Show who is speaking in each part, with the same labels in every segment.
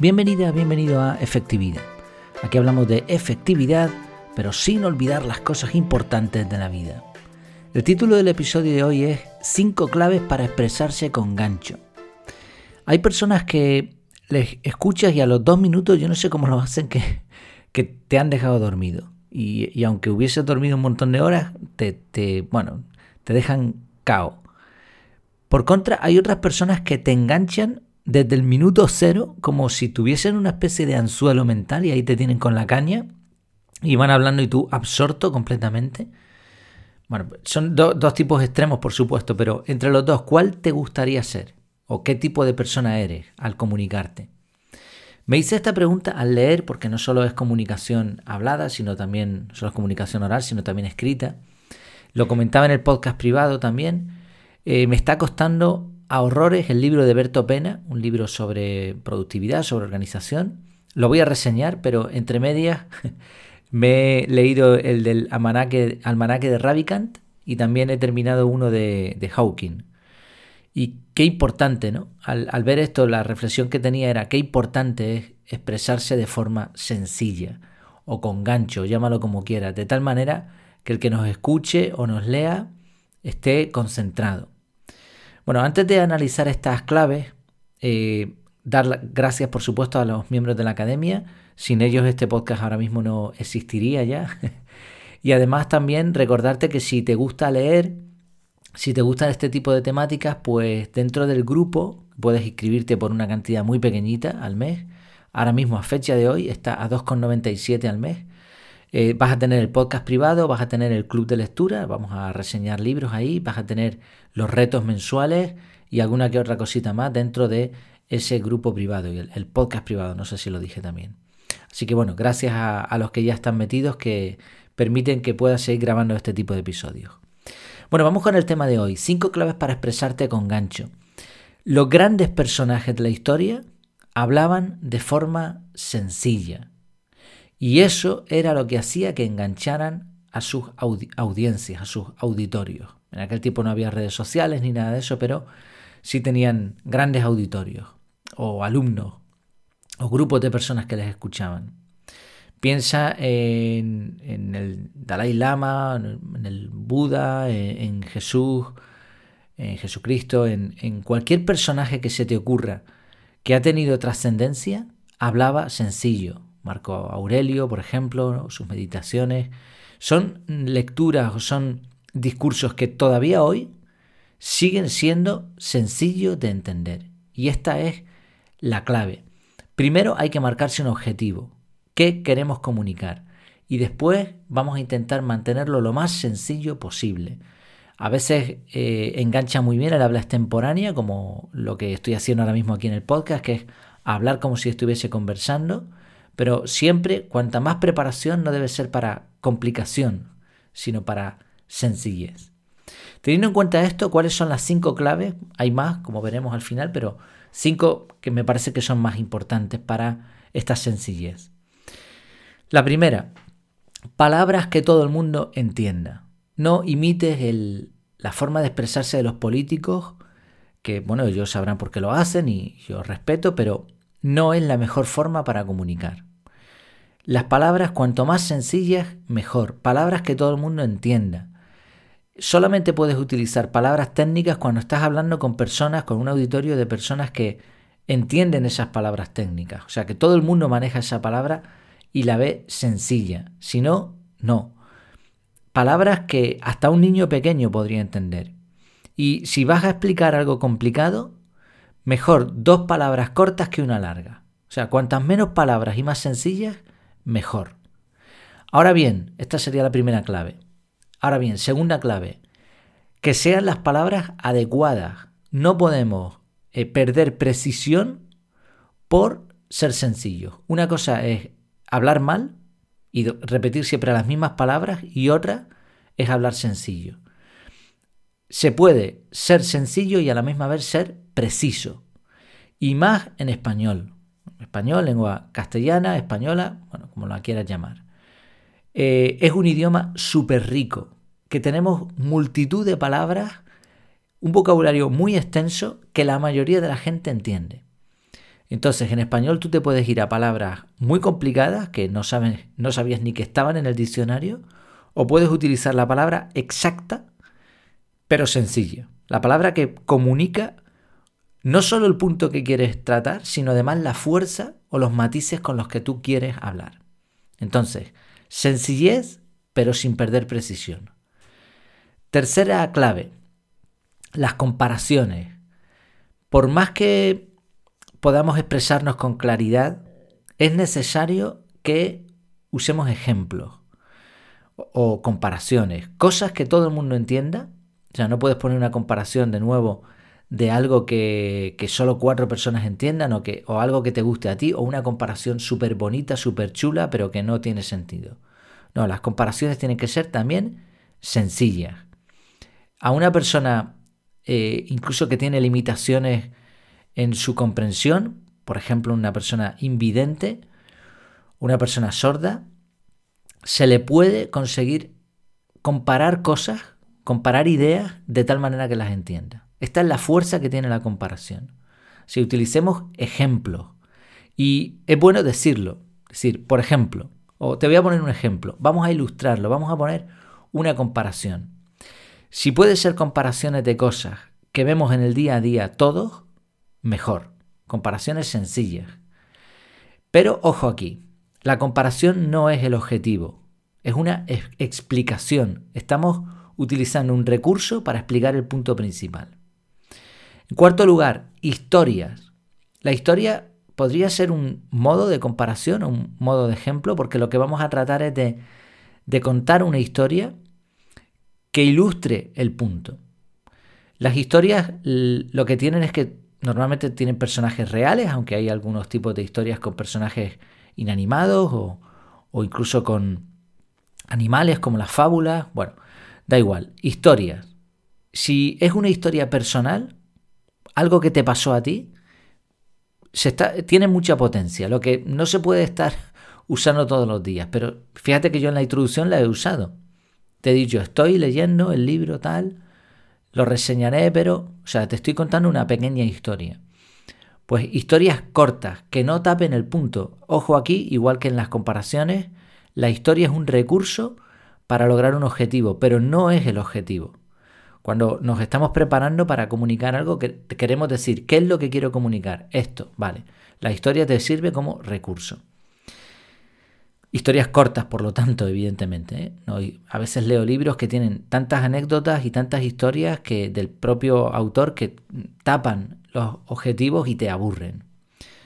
Speaker 1: Bienvenida, bienvenido a Efectividad. Aquí hablamos de efectividad, pero sin olvidar las cosas importantes de la vida. El título del episodio de hoy es 5 claves para expresarse con gancho. Hay personas que les escuchas y a los dos minutos, yo no sé cómo lo hacen, que, te han dejado dormido. Y, aunque hubieses dormido un montón de horas, te, te, bueno, te dejan cao. Por contra, hay otras personas que te enganchan desde el minuto cero, como si tuviesen una especie de anzuelo mental y ahí te tienen con la caña y van hablando y tú absorto completamente. Bueno, son dos tipos extremos, por supuesto, pero entre los dos, ¿cuál te gustaría ser? ¿O qué tipo de persona eres al comunicarte? Me hice esta pregunta al leer, porque no solo es comunicación hablada, sino también, no solo es comunicación oral, sino también escrita. Lo comentaba en el podcast privado también. Eh, me está costando a horrores el libro de Berto Pena, un libro sobre productividad, sobre organización. Lo voy a reseñar, pero entre medias me he leído el del almanaque, de Ravikant y también he terminado uno de, de Hawking. Y qué importante, ¿no? Al, al, ver esto, la reflexión que tenía era qué importante es expresarse de forma sencilla o con gancho, llámalo como quieras, de tal manera que el que nos escuche o nos lea esté concentrado. Bueno, antes de analizar estas claves, eh, dar gracias por supuesto a los miembros de la academia. Sin ellos este podcast ahora mismo no existiría ya. y además también recordarte que si te gusta leer, si te gustan este tipo de temáticas, pues dentro del grupo puedes inscribirte por una cantidad muy pequeñita al mes. Ahora mismo a fecha de hoy está a 2,97 al mes. Eh, vas a tener el podcast privado, vas a tener el club de lectura, vamos a reseñar libros ahí, vas a tener los retos mensuales y alguna que otra cosita más dentro de ese grupo privado y el, podcast privado, no sé si lo dije también. Así que bueno, gracias a, a los que ya están metidos que permiten que pueda seguir grabando este tipo de episodios. Bueno, vamos con el tema de hoy. Cinco claves para expresarte con gancho. Los grandes personajes de la historia hablaban de forma sencilla. Y eso era lo que hacía que engancharan a sus audiencias, a sus auditorios. En aquel tiempo no había redes sociales ni nada de eso, pero sí tenían grandes auditorios, o alumnos, o grupos de personas que les escuchaban. Piensa en, el Dalai Lama, en el Buda, en, Jesús, en Jesucristo, en, en cualquier personaje que se te ocurra que ha tenido trascendencia, hablaba sencillo, Marco Aurelio, por ejemplo, sus meditaciones, son lecturas o son discursos que todavía hoy siguen siendo sencillos de entender. Y esta es la clave. Primero hay que marcarse un objetivo. ¿Qué queremos comunicar? Y después vamos a intentar mantenerlo lo más sencillo posible. A veces eh, engancha muy bien el habla extemporánea, como lo que estoy haciendo ahora mismo aquí en el podcast, que es hablar como si estuviese conversando pero siempre, cuanta más preparación no debe ser para complicación, sino para sencillez. Teniendo en cuenta esto, ¿cuáles son las cinco claves? Hay más, como veremos al final, pero cinco que me parece que son más importantes para esta sencillez. La primera, palabras que todo el mundo entienda. No imites la forma de expresarse de los políticos, que bueno, ellos sabrán por qué lo hacen y yo respeto, pero no es la mejor forma para comunicar. Las palabras, cuanto más sencillas, mejor. Palabras que todo el mundo entienda. Solamente puedes utilizar palabras técnicas cuando estás hablando con personas, con un auditorio de personas que entienden esas palabras técnicas. O sea, que todo el mundo maneja esa palabra y la ve sencilla. Si no, no. Palabras que hasta un niño pequeño podría entender. Y si vas a explicar algo complicado, mejor dos palabras cortas que una larga. O sea, cuantas menos palabras y más sencillas, mejor. Ahora bien, esta sería la primera clave. Ahora bien, segunda clave, que sean las palabras adecuadas. No podemos eh, perder precisión por ser sencillos. Una cosa es hablar mal y repetir siempre las mismas palabras y otra es hablar sencillo. Se puede ser sencillo y a la misma vez ser preciso. Y más en español español, lengua castellana, española, bueno, como la quieras llamar. Eh, es un idioma súper rico, que tenemos multitud de palabras, un vocabulario muy extenso que la mayoría de la gente entiende. Entonces, en español tú te puedes ir a palabras muy complicadas que no, sabes, no sabías ni que estaban en el diccionario, o puedes utilizar la palabra exacta, pero sencilla. La palabra que comunica no solo el punto que quieres tratar, sino además la fuerza o los matices con los que tú quieres hablar. Entonces, sencillez, pero sin perder precisión. Tercera clave, las comparaciones. Por más que podamos expresarnos con claridad, es necesario que usemos ejemplos o comparaciones, cosas que todo el mundo entienda. O sea, no puedes poner una comparación de nuevo de algo que, solo cuatro personas entiendan o, que, o algo que te guste a ti o una comparación súper bonita, súper chula, pero que no tiene sentido. No, las comparaciones tienen que ser también sencillas. A una persona, eh, incluso que tiene limitaciones en su comprensión, por ejemplo, una persona invidente, una persona sorda, se le puede conseguir comparar cosas, comparar ideas de tal manera que las entienda. Esta es la fuerza que tiene la comparación. Si utilicemos ejemplos, y es bueno decirlo, decir, por ejemplo, o te voy a poner un ejemplo, vamos a ilustrarlo, vamos a poner una comparación. Si puede ser comparaciones de cosas que vemos en el día a día todos, mejor. Comparaciones sencillas. Pero ojo aquí, la comparación no es el objetivo, es una explicación. Estamos utilizando un recurso para explicar el punto principal. En cuarto lugar, historias. La historia podría ser un modo de comparación, un modo de ejemplo, porque lo que vamos a tratar es de, contar una historia que ilustre el punto. Las historias lo que tienen es que normalmente tienen personajes reales, aunque hay algunos tipos de historias con personajes inanimados o, o incluso con animales como las fábulas. Bueno, da igual. Historias. Si es una historia personal, algo que te pasó a ti, se está, tiene mucha potencia, lo que no se puede estar usando todos los días. Pero fíjate que yo en la introducción la he usado. Te he dicho, estoy leyendo el libro tal, lo reseñaré, pero, o sea, te estoy contando una pequeña historia. Pues historias cortas, que no tapen el punto. Ojo aquí, igual que en las comparaciones, la historia es un recurso para lograr un objetivo, pero no es el objetivo. Cuando nos estamos preparando para comunicar algo, que queremos decir, ¿qué es lo que quiero comunicar? Esto, vale. La historia te sirve como recurso. Historias cortas, por lo tanto, evidentemente. ¿eh? a veces leo libros que tienen tantas anécdotas y tantas historias que del propio autor que tapan los objetivos y te aburren.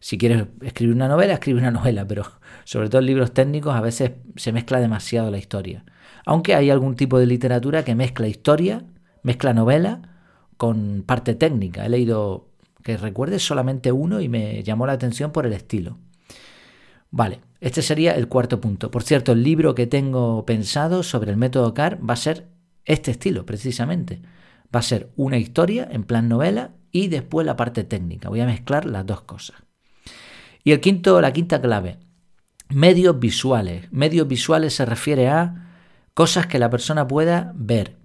Speaker 1: Si quieres escribir una novela, escribe una novela, pero sobre todo en libros técnicos a veces se mezcla demasiado la historia. Aunque hay algún tipo de literatura que mezcla historia mezcla novela con parte técnica. He leído, que recuerde, solamente uno y me llamó la atención por el estilo. Vale, este sería el cuarto punto. Por cierto, el libro que tengo pensado sobre el método CAR va a ser este estilo, precisamente. Va a ser una historia en plan novela y después la parte técnica. Voy a mezclar las dos cosas. Y el quinto, la quinta clave, medios visuales. Medios visuales se refiere a cosas que la persona pueda ver,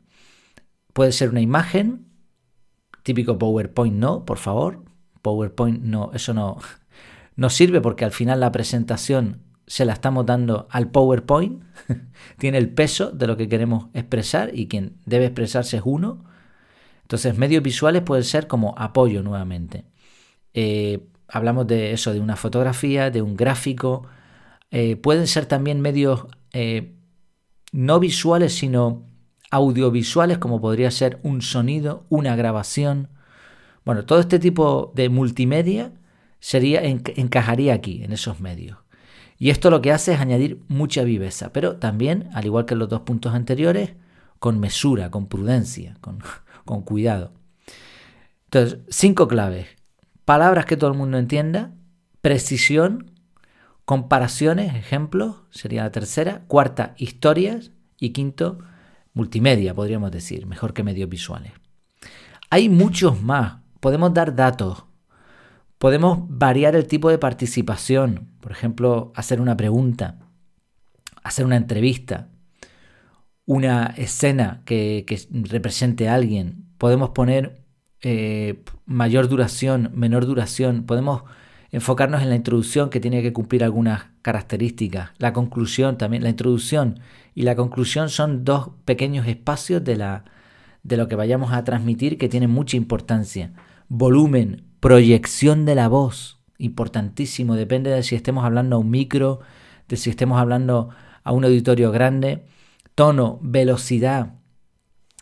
Speaker 1: Puede ser una imagen, típico PowerPoint no, por favor. PowerPoint no, eso no, no sirve porque al final la presentación se la estamos dando al PowerPoint. Tiene el peso de lo que queremos expresar y quien debe expresarse es uno. Entonces, medios visuales pueden ser como apoyo nuevamente. Eh, hablamos de eso, de una fotografía, de un gráfico. Eh, pueden ser también medios eh, no visuales, sino audiovisuales como podría ser un sonido, una grabación. Bueno, todo este tipo de multimedia sería, encajaría aquí, en esos medios. Y esto lo que hace es añadir mucha viveza, pero también, al igual que en los dos puntos anteriores, con mesura, con prudencia, con, con cuidado. Entonces, cinco claves. Palabras que todo el mundo entienda, precisión, comparaciones, ejemplos, sería la tercera. Cuarta, historias. Y quinto, multimedia, podríamos decir, mejor que medios visuales. Hay muchos más. Podemos dar datos. Podemos variar el tipo de participación. Por ejemplo, hacer una pregunta, hacer una entrevista, una escena que, represente a alguien. Podemos poner eh, mayor duración, menor duración. Podemos enfocarnos en la introducción que tiene que cumplir algunas características, la conclusión también, la introducción y la conclusión son dos pequeños espacios de, la, de lo que vayamos a transmitir que tienen mucha importancia. Volumen, proyección de la voz, importantísimo, depende de si estemos hablando a un micro, de si estemos hablando a un auditorio grande, tono, velocidad,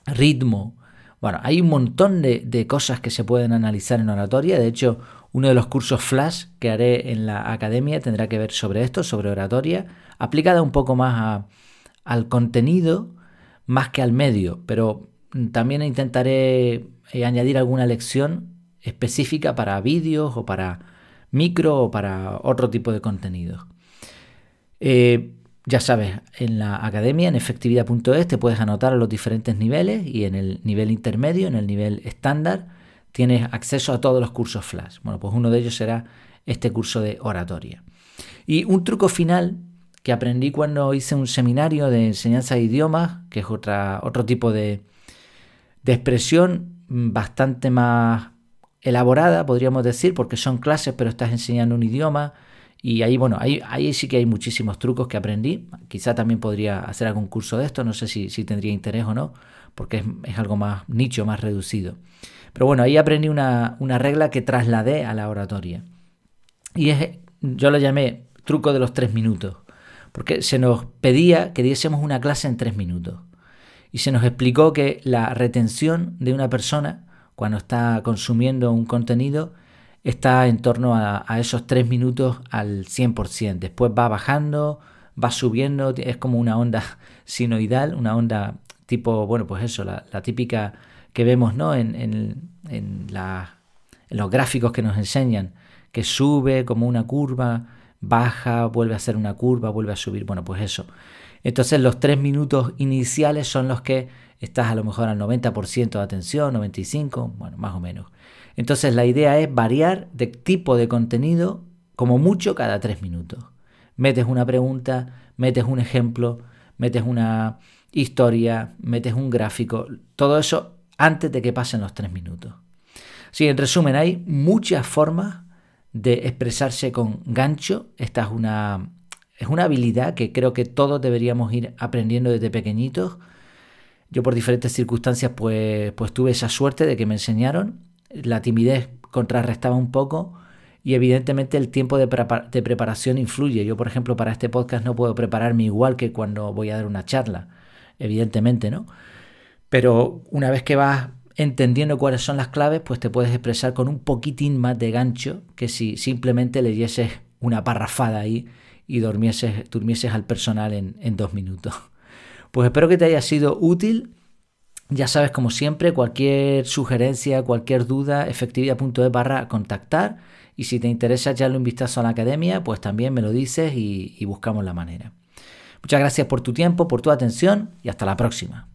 Speaker 1: ritmo. Bueno, hay un montón de, de cosas que se pueden analizar en oratoria, de hecho, uno de los cursos flash que haré en la academia tendrá que ver sobre esto, sobre oratoria, aplicada un poco más al contenido más que al medio, pero también intentaré eh, añadir alguna lección específica para vídeos o para micro o para otro tipo de contenidos. Eh, ya sabes, en la academia, en efectividad.es, te puedes anotar a los diferentes niveles y en el nivel intermedio, en el nivel estándar, tienes acceso a todos los cursos flash. Bueno, pues uno de ellos será este curso de oratoria. Y un truco final que aprendí cuando hice un seminario de enseñanza de idiomas, que es otra, otro tipo de, de expresión bastante más elaborada, podríamos decir, porque son clases, pero estás enseñando un idioma. Y ahí, bueno, ahí, ahí sí que hay muchísimos trucos que aprendí. Quizá también podría hacer algún curso de esto, no sé si, si tendría interés o no, porque es, es algo más nicho, más reducido. Pero bueno, ahí aprendí una, regla que trasladé a la oratoria. Y es, yo lo llamé truco de los tres minutos, porque se nos pedía que diésemos una clase en tres minutos. Y se nos explicó que la retención de una persona cuando está consumiendo un contenido está en torno a, esos tres minutos al 100%. Después va bajando, va subiendo, es como una onda sinoidal, una onda tipo, bueno, pues eso, la, la típica que vemos ¿no? en, en, los gráficos que nos enseñan, que sube como una curva, baja, vuelve a hacer una curva, vuelve a subir, bueno, pues eso. Entonces los tres minutos iniciales son los que estás a lo mejor al 90% de atención, 95%, bueno, más o menos. Entonces la idea es variar de tipo de contenido como mucho cada tres minutos. Metes una pregunta, metes un ejemplo, metes una historia, metes un gráfico, todo eso antes de que pasen los tres minutos. Sí, en resumen, hay muchas formas de expresarse con gancho. Esta es una, es una habilidad que creo que todos deberíamos ir aprendiendo desde pequeñitos. Yo por diferentes circunstancias pues, pues tuve esa suerte de que me enseñaron. La timidez contrarrestaba un poco y evidentemente el tiempo de, preparación influye. Yo por ejemplo para este podcast no puedo prepararme igual que cuando voy a dar una charla, evidentemente, ¿no? Pero una vez que vas entendiendo cuáles son las claves, pues te puedes expresar con un poquitín más de gancho que si simplemente leyeses una parrafada ahí y durmieses al personal en, en dos minutos. Pues espero que te haya sido útil. Ya sabes, como siempre, cualquier sugerencia, cualquier duda, efectividad.es barra contactar. Y si te interesa echarle un vistazo a la academia, pues también me lo dices y buscamos la manera. Muchas gracias por tu tiempo, por tu atención y hasta la próxima.